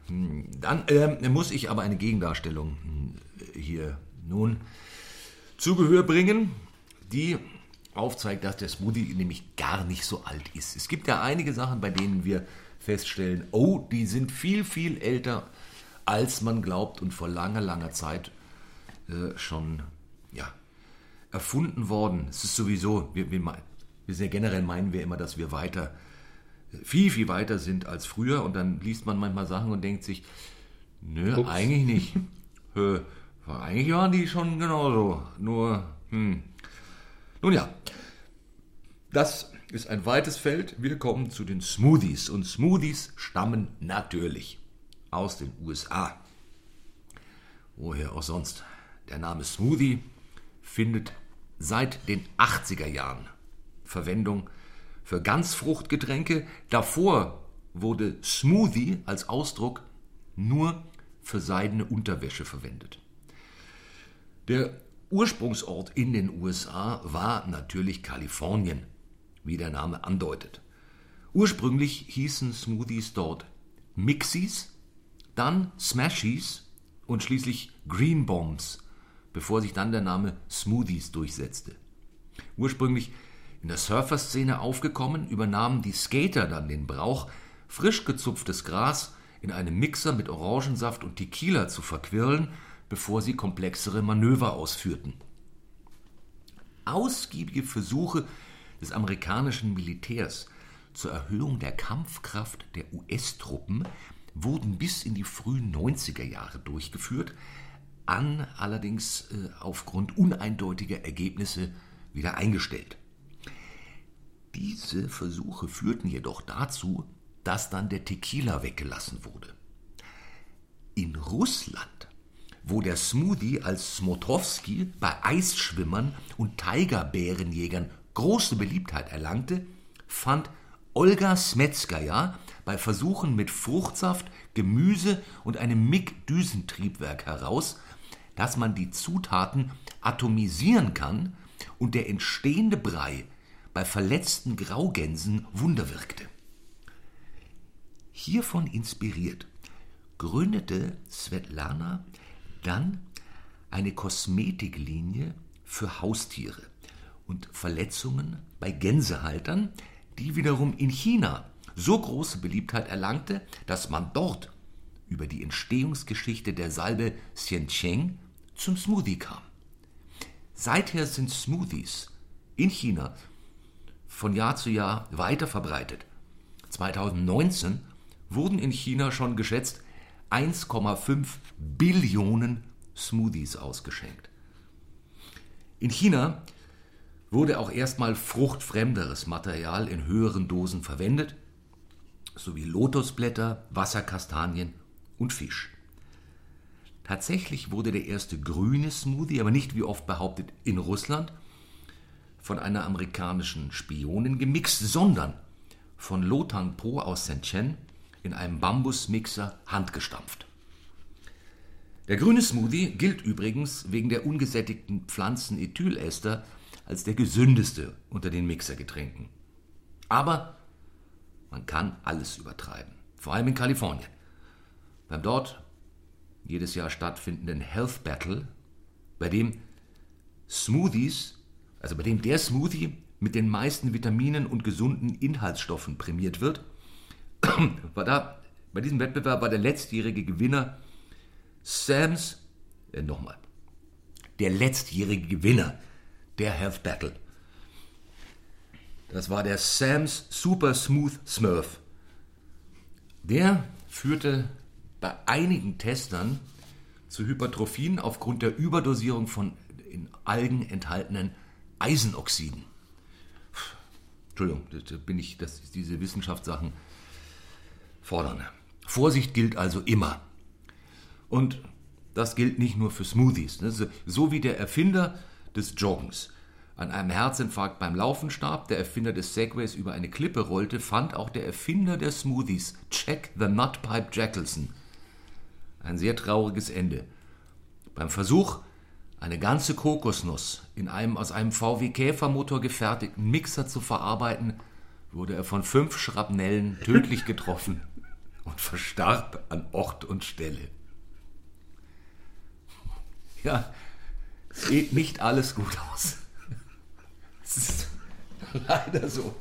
Dann ähm, muss ich aber eine Gegendarstellung äh, hier nun zu Gehör bringen, die aufzeigt, dass der Smoothie nämlich gar nicht so alt ist. Es gibt ja einige Sachen, bei denen wir feststellen, oh, die sind viel, viel älter, als man glaubt und vor langer, langer Zeit äh, schon ja, erfunden worden. Es ist sowieso, wir, wir, meinen- wir sind ja generell meinen wir immer, dass wir weiter viel, viel weiter sind als früher und dann liest man manchmal Sachen und denkt sich, nö, Ups. eigentlich nicht. Äh, eigentlich waren die schon genauso, nur, hm. Nun ja, das ist ein weites Feld. Wir kommen zu den Smoothies und Smoothies stammen natürlich aus den USA. Woher auch sonst. Der Name Smoothie findet seit den 80er Jahren Verwendung für Ganzfruchtgetränke. Davor wurde Smoothie als Ausdruck nur für seidene Unterwäsche verwendet. Der Ursprungsort in den USA war natürlich Kalifornien, wie der Name andeutet. Ursprünglich hießen Smoothies dort Mixies, dann Smashies und schließlich Green Bombs, bevor sich dann der Name Smoothies durchsetzte. Ursprünglich in der Surferszene aufgekommen, übernahmen die Skater dann den Brauch, frisch gezupftes Gras in einem Mixer mit Orangensaft und Tequila zu verquirlen, bevor sie komplexere Manöver ausführten. Ausgiebige Versuche des amerikanischen Militärs zur Erhöhung der Kampfkraft der US-Truppen wurden bis in die frühen 90er Jahre durchgeführt, an allerdings äh, aufgrund uneindeutiger Ergebnisse wieder eingestellt. Diese Versuche führten jedoch dazu, dass dann der Tequila weggelassen wurde. In Russland wo der Smoothie als Smotowski bei Eisschwimmern und Tigerbärenjägern große Beliebtheit erlangte, fand Olga Smetskaja bei Versuchen mit Fruchtsaft, Gemüse und einem MIG-Düsentriebwerk heraus, dass man die Zutaten atomisieren kann und der entstehende Brei bei verletzten Graugänsen Wunder wirkte. Hiervon inspiriert gründete Svetlana dann eine Kosmetiklinie für Haustiere und Verletzungen bei Gänsehaltern, die wiederum in China so große Beliebtheit erlangte, dass man dort über die Entstehungsgeschichte der Salbe Xiancheng zum Smoothie kam. Seither sind Smoothies in China von Jahr zu Jahr weiter verbreitet. 2019 wurden in China schon geschätzt 1,5 Billionen Smoothies ausgeschenkt. In China wurde auch erstmal fruchtfremderes Material in höheren Dosen verwendet, sowie Lotusblätter, Wasserkastanien und Fisch. Tatsächlich wurde der erste grüne Smoothie, aber nicht wie oft behauptet in Russland, von einer amerikanischen Spionin gemixt, sondern von Lotan Po aus Shenzhen in einem Bambusmixer handgestampft. Der grüne Smoothie gilt übrigens wegen der ungesättigten Pflanzenethylester als der gesündeste unter den Mixergetränken. Aber man kann alles übertreiben, vor allem in Kalifornien. Beim dort jedes Jahr stattfindenden Health Battle, bei dem Smoothies, also bei dem der Smoothie mit den meisten Vitaminen und gesunden Inhaltsstoffen prämiert wird, war da, bei diesem Wettbewerb war der letztjährige Gewinner Sams, äh, nochmal, der letztjährige Gewinner der Health Battle. Das war der Sams Super Smooth Smurf. Der führte bei einigen Testern zu Hypertrophien aufgrund der Überdosierung von in Algen enthaltenen Eisenoxiden. Entschuldigung, da bin ich, dass diese Wissenschaftssachen fordern. Vorsicht gilt also immer. Und das gilt nicht nur für Smoothies. Ne? So wie der Erfinder des Joggens an einem Herzinfarkt beim Laufen starb, der Erfinder des Segways über eine Klippe rollte, fand auch der Erfinder der Smoothies, Jack the Nutpipe Jackelson, ein sehr trauriges Ende. Beim Versuch, eine ganze Kokosnuss in einem aus einem VW Käfermotor gefertigten Mixer zu verarbeiten, wurde er von fünf Schrapnellen tödlich getroffen und verstarb an Ort und Stelle. Ja, sieht nicht alles gut aus. Es ist leider so,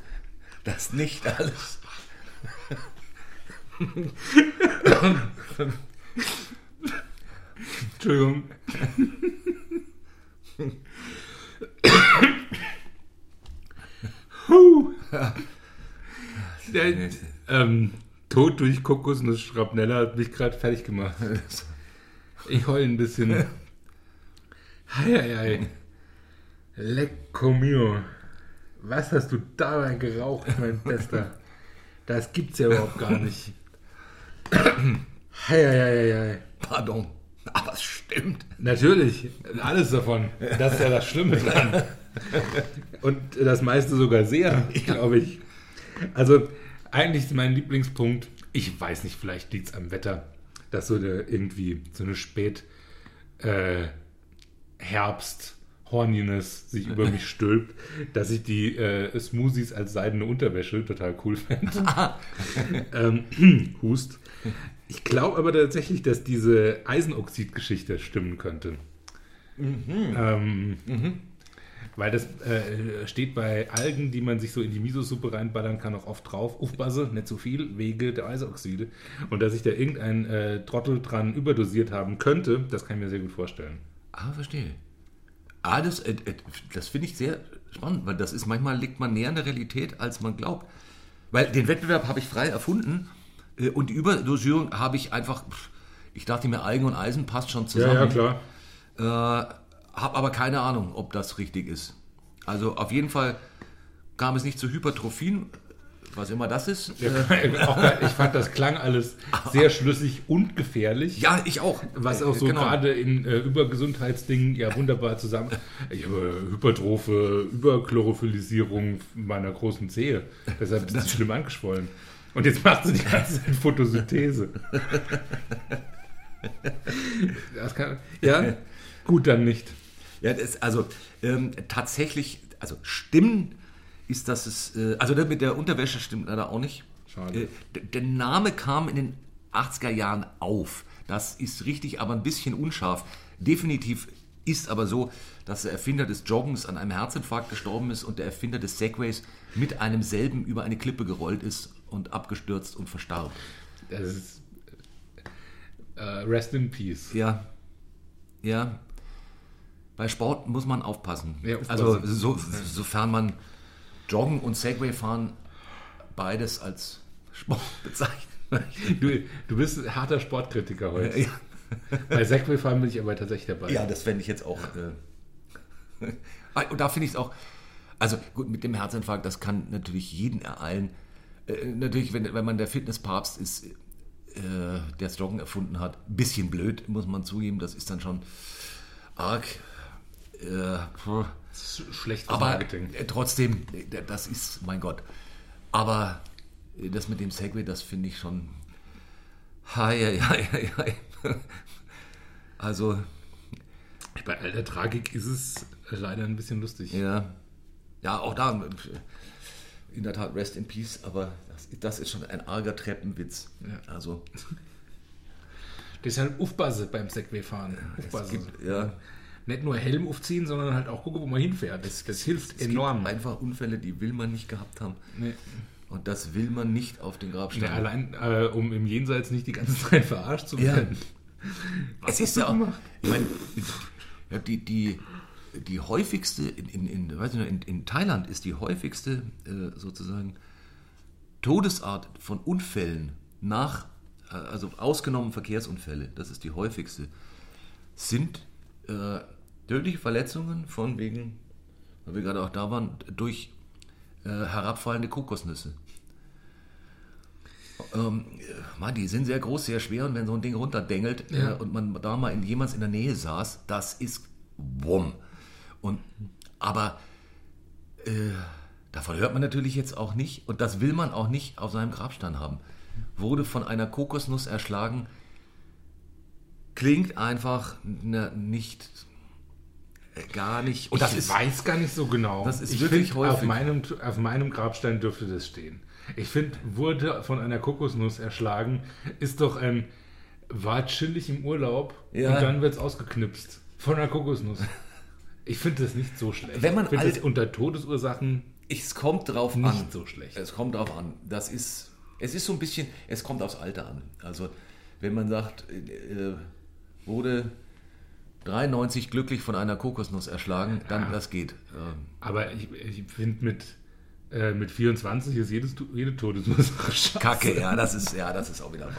dass nicht alles. Entschuldigung. Huh. Der, ähm, Tod durch Kokosnuss-Schrapnelle hat mich gerade fertig gemacht. Ich heule ein bisschen. Heieiei. Lecco mio. Was hast du dabei geraucht, mein Bester? Das gibt's ja überhaupt gar nicht. Heieiei. Pardon, aber es stimmt. Natürlich, alles davon. Das ist ja das Schlimme dran. Und das meiste sogar sehr, glaube ich. Also, eigentlich ist mein Lieblingspunkt, ich weiß nicht, vielleicht liegt es am Wetter, dass so eine, irgendwie so eine Spät äh, Herbst Horniness sich über mich stülpt, dass ich die äh, Smoothies als seidene Unterwäsche total cool fände. ähm, Hust. Ich glaube aber tatsächlich, dass diese Eisenoxid-Geschichte stimmen könnte. Ähm, Weil das äh, steht bei Algen, die man sich so in die Miso-Suppe reinballern kann, auch oft drauf. Aufpasse, nicht zu viel, wege der Eiseoxide. Und dass sich da irgendein äh, Trottel dran überdosiert haben könnte, das kann ich mir sehr gut vorstellen. Ah, verstehe. Ah, das, äh, äh, das finde ich sehr spannend, weil das ist manchmal liegt man näher an der Realität, als man glaubt. Weil den Wettbewerb habe ich frei erfunden äh, und die Überdosierung habe ich einfach, pff, ich dachte mir, Algen und Eisen passt schon zusammen. klar. Äh, habe aber keine Ahnung, ob das richtig ist. Also auf jeden Fall kam es nicht zu Hypertrophien, was immer das ist. Ich fand, das klang alles sehr schlüssig und gefährlich. Ja, ich auch. Was auch so Genau. gerade in äh, Übergesundheitsdingen ja wunderbar zusammen. Ich habe Hypertrophe, Überchlorophyllisierung meiner großen Zehe. Deshalb ist das schlimm angeschwollen. Und jetzt machst du die ganze Zeit Photosynthese. Das kann, ja, gut, dann nicht. Ja, das, also ähm, tatsächlich, also stimmen ist, dass es, äh, also das mit der Unterwäsche stimmt leider auch nicht. Schade. Äh, der Name kam in den 80er Jahren auf. Das ist richtig, aber ein bisschen unscharf. Definitiv ist aber so, dass der Erfinder des Joggens an einem Herzinfarkt gestorben ist und der Erfinder des Segways mit einem selben über eine Klippe gerollt ist und abgestürzt und verstarb. Das ist, äh, rest in peace. Ja, ja. Bei Sport muss man aufpassen. Ja, aufpassen. Also so, sofern man Joggen und Segway fahren beides als Sport bezeichnet. Du, du bist ein harter Sportkritiker heute. Ja, Bei Segway-Fahren bin ich aber tatsächlich dabei. ja das fände ich jetzt auch. Äh, und da finde ich es auch. Also gut, mit dem Herzinfarkt, das kann natürlich jeden ereilen. Äh, natürlich, wenn, wenn man der Fitnesspapst ist, äh, der das Joggen erfunden hat, ein bisschen blöd, muss man zugeben. Das ist dann schon arg. Äh, puh. Das ist schlecht fürs Aber Marketing. äh, trotzdem, äh, das ist, mein Gott. Aber äh, das mit dem Segway, das finde ich schon. Hei, hei, hei, hei. Also, Bei all der Tragik ist es leider ein bisschen lustig. ja. Ja, auch da, in der Tat, Rest in Peace, aber das, das ist schon ein arger Treppenwitz. Ja. Also, Deshalb aufpassen beim Segway-Fahren. es Aufpassen. gibt, ja, Nicht nur Helm aufziehen, sondern halt auch gucken, wo man hinfährt. Das, das hilft es enorm. gibt einfach Unfälle, die will man nicht gehabt haben. Nee. Und das will man nicht auf den Grabstein. Nee, allein, äh, um im Jenseits nicht die ganze Zeit verarscht zu Ja. werden. es ist ja auch, ich meine, ja, die, die, die häufigste, in, in, in, weiß ich noch, in, in Thailand ist die häufigste äh, sozusagen Todesart von Unfällen nach, äh, also ausgenommen Verkehrsunfälle, das ist die häufigste, sind äh, tödliche Verletzungen von wegen, weil wir gerade auch da waren, durch äh, herabfallende Kokosnüsse. Ähm, äh, Mann, die sind sehr groß, sehr schwer und wenn so ein Ding runterdengelt Ja. äh, und man da mal in, jemals in der Nähe saß, das ist wumm. Und, aber äh, davon hört man natürlich jetzt auch nicht und das will man auch nicht auf seinem Grabstein haben. Wurde von einer Kokosnuss erschlagen, klingt einfach na, nicht, äh, gar nicht. Und das ich ist weiß gar nicht so genau. Das ist ich wirklich find, Auf häufig. meinem, auf meinem Grabstein dürfte das stehen. Ich finde, wurde von einer Kokosnuss erschlagen, ist doch ein, war chillig im Urlaub Ja. und dann wird es ausgeknipst. Von einer Kokosnuss. Ich finde das nicht so schlecht. Wenn man ich finde alt- das unter Todesursachen Es kommt drauf nicht an. so schlecht. Es kommt drauf an. Das ist, es ist so ein bisschen, es kommt aufs Alter an. Also, wenn man sagt, äh, wurde 93 glücklich von einer Kokosnuss erschlagen, dann das geht. Ähm, Aber ich, ich finde, mit, äh, mit 24 ist jedes, jede Todesursache scheiße. Kacke, ja, das ist, ja, das ist auch wieder wahr.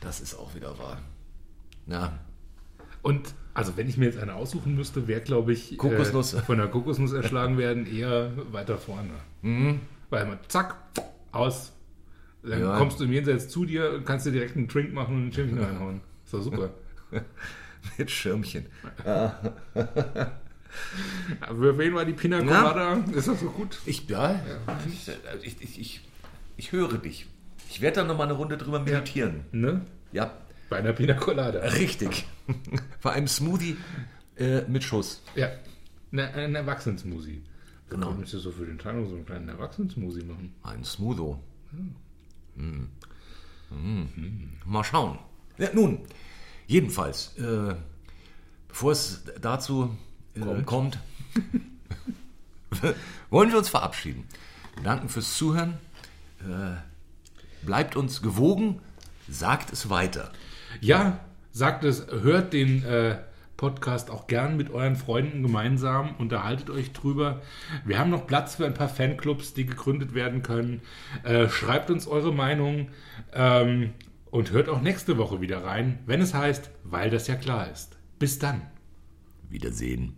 Das ist auch wieder wahr. Na, Und also wenn ich mir jetzt eine aussuchen müsste, wäre, glaube ich, Kokosnuss. Äh, von der Kokosnuss erschlagen werden eher weiter vorne. Weil man zack, aus. Dann Mhm. Ja. kommst du im Jenseits zu dir und kannst dir direkt einen Drink machen und ein Schirmchen reinhauen. Ist doch super. mit Schirmchen. Aber für wen war die Pina Colada? Ist das so gut? Ich, ja, Ich, ich, ich, ich, ich höre dich. Ich werde da nochmal eine Runde drüber meditieren. Ne? Ja, Bei einer Pina Colada. richtig. Vor einem Smoothie äh, mit Schuss. Ja. Eine, ein Erwachsenensmusi. Genau. Warum müsstest du für den Teil noch so einen kleinen Erwachsenensmusi machen? Ein Smootho. Mm. Mm. Mal schauen. Ja, nun, jedenfalls, äh, bevor es dazu äh, kommt, wollen wir uns verabschieden. Wir danken fürs Zuhören. Äh, bleibt uns gewogen, sagt es weiter. Ja, sagt es, hört den äh, Podcast auch gern mit euren Freunden gemeinsam, unterhaltet euch drüber. Wir haben noch Platz für ein paar Fanclubs, die gegründet werden können. Äh, schreibt uns eure Meinung ähm, und hört auch nächste Woche wieder rein, wenn es heißt, weil das ja klar ist. Bis dann. Wiedersehen.